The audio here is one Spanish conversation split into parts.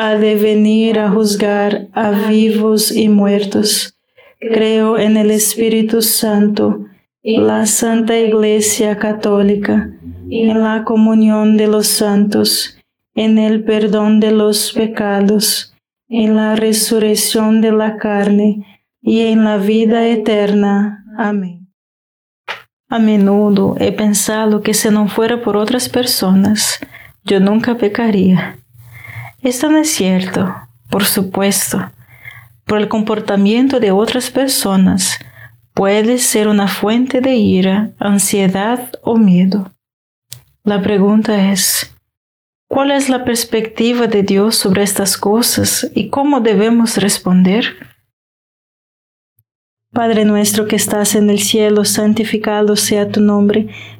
ha de venir a juzgar a vivos y muertos. Creo en el Espíritu Santo, la Santa Iglesia Católica, en la comunión de los santos, en el perdón de los pecados, en la resurrección de la carne y en la vida eterna. Amén. A menudo he pensado que si no fuera por otras personas, yo nunca pecaría. Esto no es cierto, por supuesto. Por el comportamiento de otras personas puede ser una fuente de ira, ansiedad o miedo. La pregunta es, ¿cuál es la perspectiva de Dios sobre estas cosas y cómo debemos responder? Padre nuestro que estás en el cielo, santificado sea tu nombre,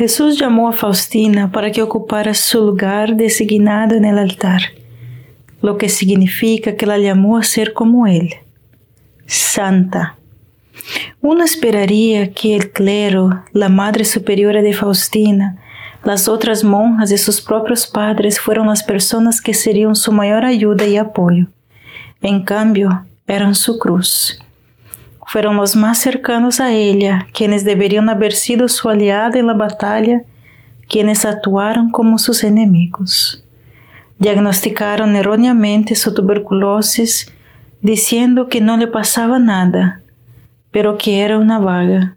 Jesús llamó a Faustina para que ocupara su lugar designado en el altar, lo que significa que la llamó a ser como Él, santa. Uno esperaría que el clero, la madre superiora de Faustina, las otras monjas y sus propios padres fueron las personas que serían su mayor ayuda y apoyo. En cambio, eran su cruz. Fueron los más cercanos a ella, quienes deberían haber sido su aliada en la batalla, quienes actuaron como sus enemigos. Diagnosticaron erróneamente su tuberculosis, diciendo que no le pasaba nada, pero que era una vaga.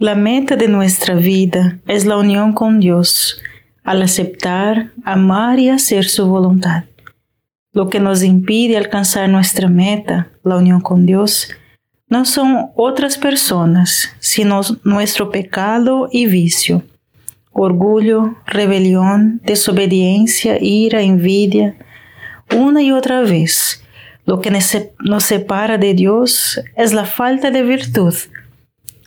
La meta de nuestra vida es la unión con Dios, al aceptar, amar y hacer su voluntad. Lo que nos impide alcanzar nuestra meta, la unión con Dios, no son otras personas, sino nuestro pecado y vicio, orgullo, rebelión, desobediencia, ira, envidia. Una y otra vez, lo que nos separa de Dios es la falta de virtud,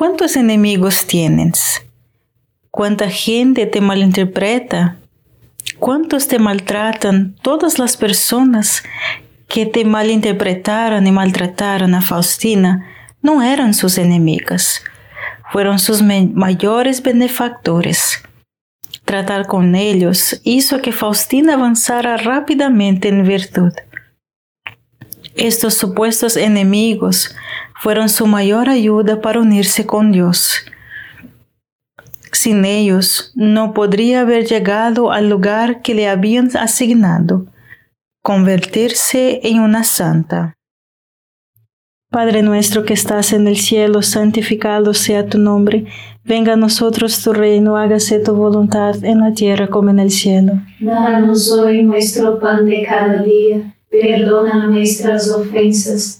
¿Cuántos enemigos tienes? ¿Cuánta gente te malinterpreta? ¿Cuántos te maltratan? Todas las personas que te malinterpretaron y maltrataron a Faustina no eran sus enemigas, fueron sus mayores benefactores. Tratar con ellos hizo que Faustina avanzara rápidamente en virtud. Estos supuestos enemigos fueron su mayor ayuda para unirse con Dios. Sin ellos no podría haber llegado al lugar que le habían asignado, convertirse en una santa. Padre nuestro que estás en el cielo, santificado sea tu nombre, venga a nosotros tu reino, hágase tu voluntad en la tierra como en el cielo. Danos hoy nuestro pan de cada día, perdona nuestras ofensas,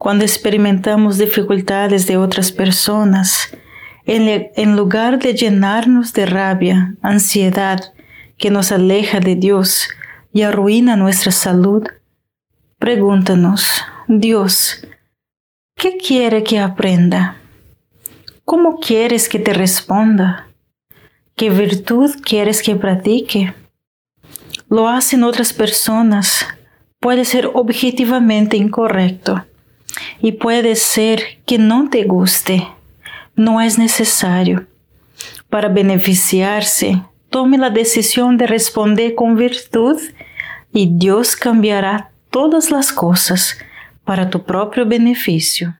Cuando experimentamos dificultades de otras personas, en, lugar de llenarnos de rabia, ansiedad, que nos aleja de Dios y arruina nuestra salud, pregúntanos, Dios, ¿qué quiere que aprenda? ¿Cómo quieres que te responda? ¿Qué virtud quieres que practique? Lo hacen otras personas. Puede ser objetivamente incorrecto y puede ser que no te guste. No es necesario. Para beneficiarse, tome la decisión de responder con virtud y Dios cambiará todas las cosas para tu propio beneficio.